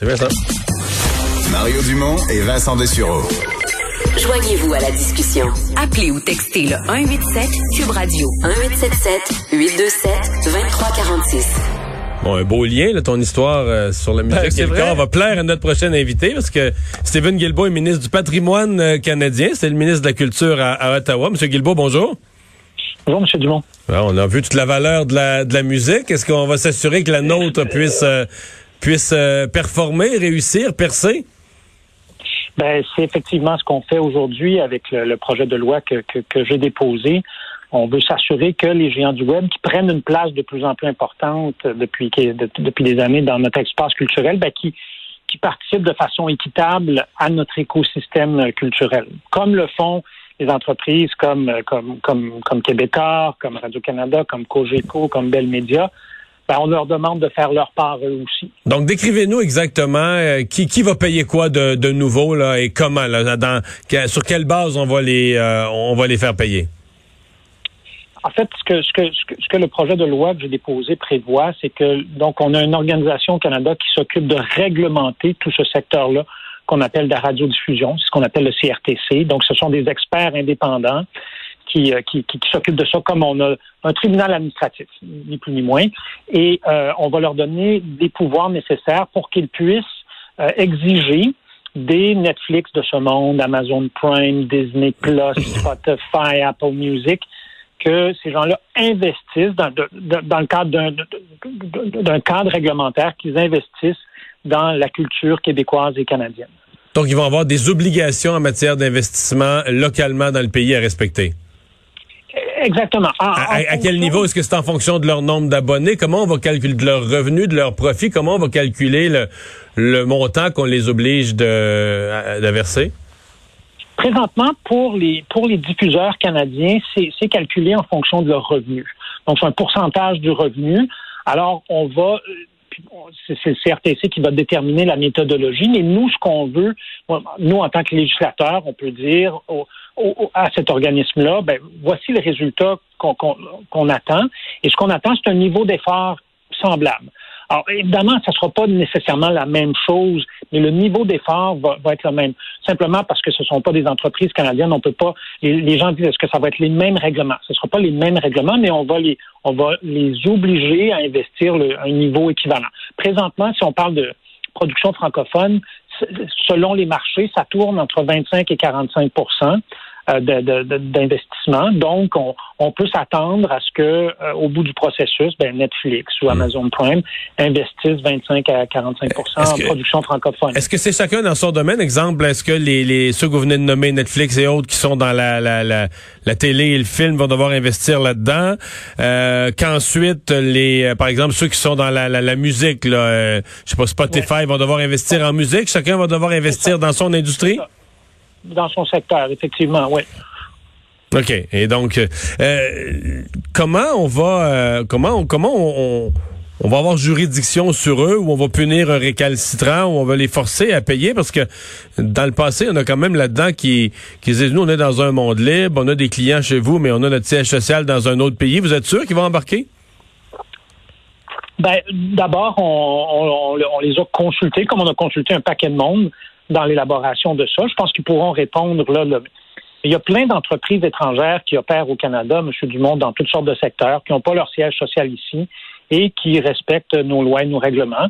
Merci Vincent. Mario Dumont et Vincent Dessureau. Joignez-vous à la discussion. Appelez ou textez le 187 Cube Radio 1877 827 2346. Bon, un beau lien, là, ton histoire euh, sur la musique. Ben, c'est Et le vrai. corps va plaire à notre prochain invité parce que Stephen Guilbeault est ministre du patrimoine euh, canadien. C'est le ministre de la Culture à, à Ottawa. Monsieur Guilbeault, bonjour. Bonjour, M. Dumont. Alors, on a vu toute la valeur de la, de la musique. Est-ce qu'on va s'assurer que la nôtre puisse, euh, puisse euh, performer, réussir, percer? Ben, c'est effectivement ce qu'on fait aujourd'hui avec le, projet de loi que, que, j'ai déposé. On veut s'assurer que les géants du web qui prennent une place de plus en plus importante depuis, de- depuis des années dans notre espace culturel, ben, qui, qui participent de façon équitable à notre écosystème culturel, comme le font les entreprises comme, comme, comme, comme Québécois, comme Radio-Canada, comme Cogeco, comme Bell Media. Ben, on leur demande de faire leur part eux aussi. Donc, décrivez-nous exactement euh, qui, qui va payer quoi de, de nouveau là, et comment, là, dans, sur quelle base on va les, euh, on va les faire payer? En fait, ce que, ce, que, ce, que, ce que le projet de loi que j'ai déposé prévoit, c'est que donc on a une organisation au Canada qui s'occupe de réglementer tout ce secteur-là qu'on appelle de la radiodiffusion, c'est ce qu'on appelle le CRTC. Donc, ce sont des experts indépendants qui, euh, qui, qui, qui s'occupent de ça comme on a un tribunal administratif, ni plus ni moins. Et euh, on va leur donner des pouvoirs nécessaires pour qu'ils puissent euh, exiger des Netflix de ce monde, Amazon Prime, Disney Plus, Spotify, Apple Music, que ces gens-là investissent dans, de- de- dans le cadre d'un cadre réglementaire, qu'ils investissent dans la culture québécoise et canadienne. Donc, ils vont avoir des obligations en matière d'investissement localement dans le pays à respecter. Exactement. En- À, en à- à quel niveau? Est-ce que c'est en fonction de leur nombre d'abonnés? Comment on va calculer de leur revenu, de leur profit? Comment on va calculer le, le montant qu'on les oblige de, verser? Présentement, pour les pour les diffuseurs canadiens, c'est calculé en fonction de leur revenu. Donc, c'est un pourcentage du revenu. Alors, on va c'est le CRTC qui va déterminer la méthodologie, mais nous, ce qu'on veut, nous, en tant que législateurs, on peut dire à cet organisme-là, ben, voici le résultat qu'on attend. Et ce qu'on attend, c'est un niveau d'effort semblable. Alors, évidemment, ça ne sera pas nécessairement la même chose, mais le niveau d'effort va, va être le même. Simplement parce que ce ne sont pas des entreprises canadiennes, on peut pas. Les, gens disent est-ce que ça va être les mêmes règlements? Ce ne sera pas les mêmes règlements, mais on va les, on va les obliger à investir le- un niveau équivalent. Présentement, si on parle de production francophone, selon les marchés, ça tourne entre 25 et 45 euh, d'investissement. Donc, on, on peut s'attendre à ce que, euh, au bout du processus, ben, Netflix ou Amazon Prime investissent 25 à 45 Est-ce en que- production francophone. Est-ce que c'est chacun dans son domaine? Exemple, est-ce que les, les ceux que vous venez de nommer, Netflix et autres, qui sont dans la, la, la, la télé et le film, vont devoir investir là-dedans? Euh, Qu'ensuite, les euh, par exemple, ceux qui sont dans la, la, la musique, là, euh, je sais pas, Spotify, vont devoir investir en musique. Chacun va devoir investir dans son industrie? Dans son secteur, effectivement, oui. OK. Et donc, euh, euh, comment on va, euh, comment on, comment on, on, on va avoir juridiction sur eux, ou on va punir un récalcitrant, ou on va les forcer à payer, parce que dans le passé, on a quand même là-dedans qui, qui disent, nous, on est dans un monde libre, on a des clients chez vous, mais on a notre siège social dans un autre pays. Vous êtes sûr qu'ils vont embarquer? Ben, d'abord, on- on les a consultés, comme on a consulté un paquet de monde dans l'élaboration de ça. Je pense qu'ils pourront répondre là. Il y a plein d'entreprises étrangères qui opèrent au Canada, M. Dumont, dans toutes sortes de secteurs, qui n'ont pas leur siège social ici et qui respectent nos lois et nos règlements.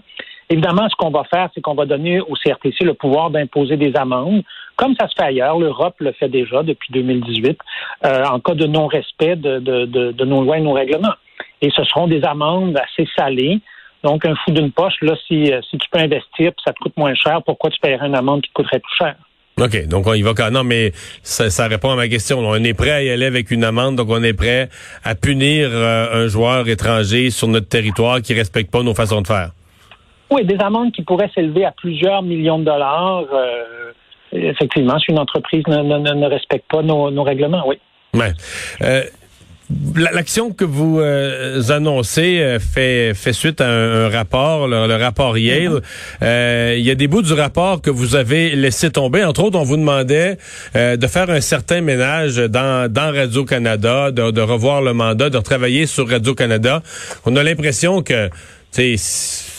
Évidemment, ce qu'on va faire, c'est qu'on va donner au CRTC le pouvoir d'imposer des amendes, comme ça se fait ailleurs. L'Europe le fait déjà depuis 2018, euh, en cas de non-respect de- de nos lois et nos règlements. Et ce seront des amendes assez salées. Donc, un fou d'une poche, là, si, euh, si tu peux investir puis ça te coûte moins cher, pourquoi tu paierais une amende qui te coûterait plus cher? OK. Donc, on y va quand Non, mais ça, ça répond à ma question. On est prêt à y aller avec une amende, donc on est prêt à punir euh, un joueur étranger sur notre territoire qui respecte pas nos façons de faire. Oui, des amendes qui pourraient s'élever à plusieurs millions de dollars. euh, effectivement, si une entreprise ne, ne- ne- ne respecte pas nos, nos règlements, oui. Ouais. Euh, L'action que vous euh, annoncez euh, fait, fait suite à un, un rapport, le, le rapport Yale. Euh, Il y a des bouts du rapport que vous avez laissé tomber. Entre autres, on vous demandait euh, de faire un certain ménage dans, dans Radio-Canada, de, de revoir le mandat, de retravailler sur Radio-Canada. On a l'impression que tu sais,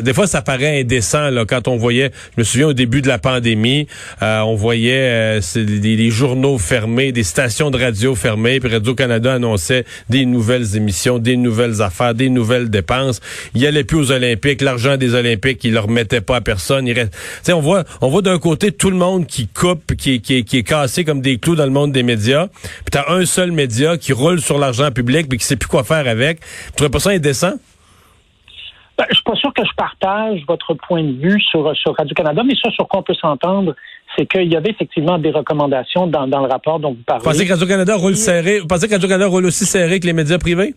des fois, ça paraît indécent là, quand on voyait, je me souviens au début de la pandémie, euh, on voyait euh, des, journaux fermés, des stations de radio fermées, puis Radio-Canada annonçait des nouvelles émissions, des nouvelles affaires, des nouvelles dépenses. Il allait plus aux Olympiques, l'argent des Olympiques, il leur mettait pas à personne. On voit, on voit d'un côté tout le monde qui coupe, qui, qui, qui est cassé comme des clous dans le monde des médias, puis t'as un seul média qui roule sur l'argent public, puis qui sait plus quoi faire avec. Tu trouves pas ça indécent? Ben, je suis pas sûr que je partage votre point de vue sur, sur Radio-Canada, mais ça, sur quoi on peut s'entendre, c'est qu'il y avait effectivement des recommandations dans, dans le rapport dont vous parlez. Vous pensez que Radio-Canada roule serré, vous pensez que Radio-Canada roule aussi serré que les médias privés?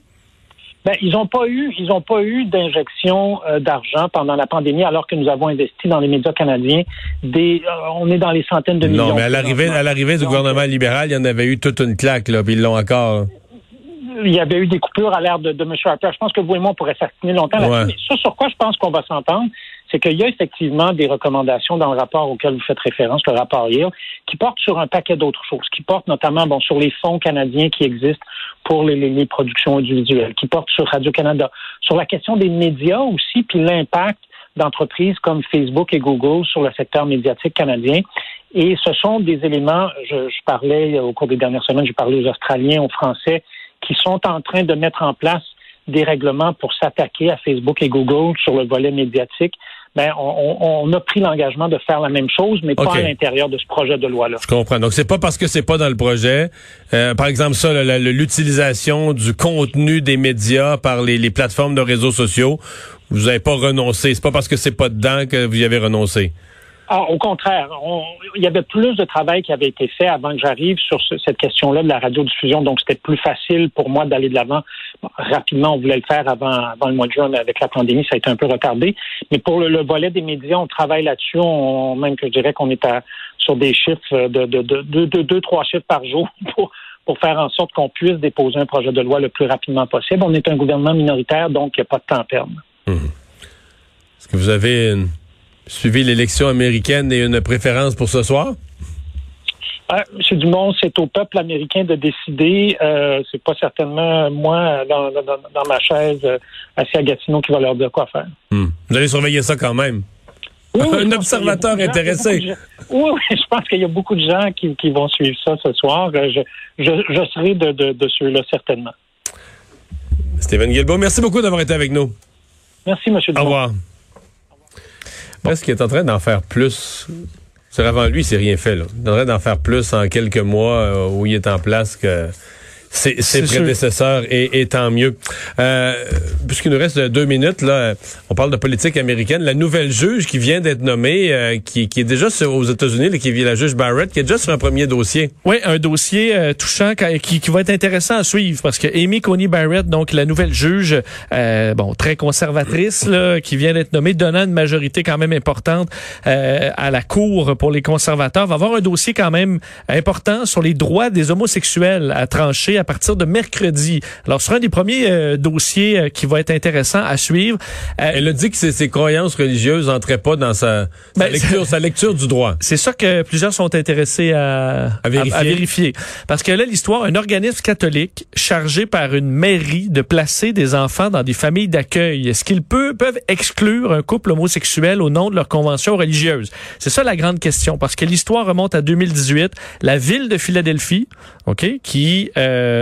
Ben, ils n'ont pas eu, ils ont pas eu d'injection euh, d'argent pendant la pandémie, alors que nous avons investi dans les médias canadiens. Des, euh, on est dans les centaines de millions. Non, mais à l'arrivée, à l'arrivée du gouvernement euh, libéral, il y en avait eu toute une claque là, puis ils l'ont encore il y avait eu des coupures à l'ère de, de, M. Harper. Je pense que vous et moi, on pourrait s'assiner longtemps là-dessus. Mais ça, sur quoi je pense qu'on va s'entendre, c'est qu'il y a effectivement des recommandations dans le rapport auquel vous faites référence, le rapport Yale, qui portent sur un paquet d'autres choses, qui portent notamment bon, sur les fonds canadiens qui existent pour les, les, productions audiovisuelles, qui portent sur Radio-Canada, sur la question des médias aussi, puis l'impact d'entreprises comme Facebook et Google sur le secteur médiatique canadien. Et ce sont des éléments, je, je parlais au cours des dernières semaines, j'ai parlé aux Australiens, aux Français, qui sont en train de mettre en place des règlements pour s'attaquer à Facebook et Google sur le volet médiatique. Ben, on, a pris l'engagement de faire la même chose, mais pas à l'intérieur de ce projet de loi-là. Je comprends. Donc, c'est pas parce que c'est pas dans le projet. Euh, par exemple, ça, l'utilisation du contenu des médias par les, plateformes de réseaux sociaux, vous n'avez pas renoncé. C'est pas parce que c'est pas dedans que vous y avez renoncé. Ah, au contraire, il y avait plus de travail qui avait été fait avant que j'arrive sur cette question-là de la radiodiffusion, donc c'était plus facile pour moi d'aller de l'avant. rapidement, on voulait le faire avant, le mois de juin, mais avec la pandémie, ça a été un peu retardé. Mais pour le, volet des médias, on travaille là-dessus. On, même que je dirais qu'on est sur des chiffres de, de, de, de, deux, trois chiffres par jour pour, pour faire en sorte qu'on puisse déposer un projet de loi le plus rapidement possible. On est un gouvernement minoritaire, donc il n'y a pas de temps à perdre. Mmh. Est-ce que vous avez une suivi l'élection américaine et une préférence pour ce soir? Ah, M. Dumont, c'est au peuple américain de décider. Euh, c'est pas certainement moi dans, ma chaise euh, assis à Gatineau qui va leur dire quoi faire. Hmm. Vous allez surveiller ça quand même. Un observateur intéressé. oui, je pense qu'il y a beaucoup de gens qui, vont suivre ça ce soir. Euh, je, serai de, de, ceux-là certainement. Stéphane Guilbeault, merci beaucoup d'avoir été avec nous. Merci, M. Dumont. Au revoir. Est-ce qu'il est en train d'en faire plus? Avant lui, c'est rien fait. Là. Il est en train d'en faire plus en quelques mois euh, où il est en place que ses, prédécesseurs et, tant mieux. Euh, Puisqu'il nous reste deux minutes, là, on parle de politique américaine. La nouvelle juge qui vient d'être nommée, euh, qui, qui, est déjà aux États-Unis, qui est la juge Barrett, qui est déjà sur un premier dossier. Oui, un dossier euh, touchant qui, qui, va être intéressant à suivre parce que Amy Coney Barrett, donc la nouvelle juge, euh, bon très conservatrice, là, qui vient d'être nommée, donnant une majorité quand même importante à la cour pour les conservateurs, va avoir un dossier quand même important sur les droits des homosexuels à trancher à partir de mercredi. Alors, ce sera un des premiers euh, dossiers euh, qui va être intéressant à suivre. Euh, Elle a dit que ses, croyances religieuses n'entraient pas dans sa, ben, lecture, sa lecture du droit. C'est ça que plusieurs sont intéressés à, à, vérifier. Parce que là, l'histoire, un organisme catholique chargé par une mairie de placer des enfants dans des familles d'accueil, est-ce qu'ils peuvent, peuvent exclure un couple homosexuel au nom de leur convention religieuse? C'est ça la grande question, parce que l'histoire remonte à 2018. La ville de Philadelphie, OK, qui... Euh,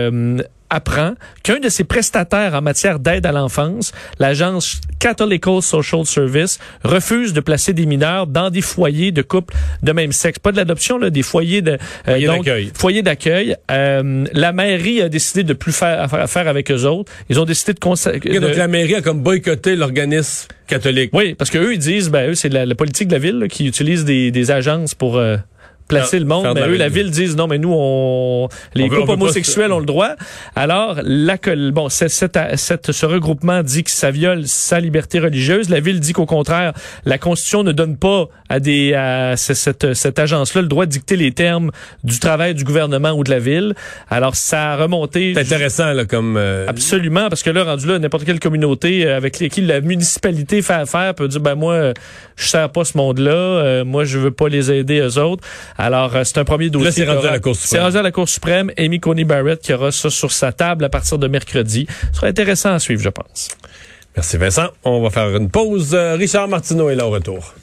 apprend qu'un de ses prestataires en matière d'aide à l'enfance, l'agence Catholical Social Service, refuse de placer des mineurs dans des foyers de couples de même sexe. Pas de l'adoption, là, des foyers de euh, d'accueil. Foyers d'accueil. Euh, la mairie a décidé de plus faire affaire avec eux autres. Ils ont décidé de, de... Donc la mairie a comme boycotté l'organisme catholique. Oui, parce que eux ils disent, ben eux c'est la, politique de la ville qui utilise des, des agences pour euh, placer le monde. Mais eux, la ville disent non, mais nous, on les couples homosexuels ont le droit. Alors, la, bon, cette, cette, ce regroupement dit que ça viole sa liberté religieuse. La ville dit qu'au contraire, la Constitution ne donne pas à des à cette, cette agence-là le droit de dicter les termes du travail du gouvernement ou de la ville. Alors, ça a remonté. C'est intéressant, là, comme. Euh, Absolument, parce que là, rendu là, n'importe quelle communauté euh, avec qui la municipalité fait affaire peut dire, ben moi, je sers pas ce monde-là, euh, moi, je veux pas les aider eux autres. Alors, euh, c'est un premier dossier. Là, c'est rendu à la Cour suprême. C'est rendu à la Cour suprême. Amy Coney Barrett qui aura ça sur sa table à partir de mercredi. Ce sera intéressant à suivre, je pense. Merci Vincent. On va faire une pause. Richard Martineau est là au retour.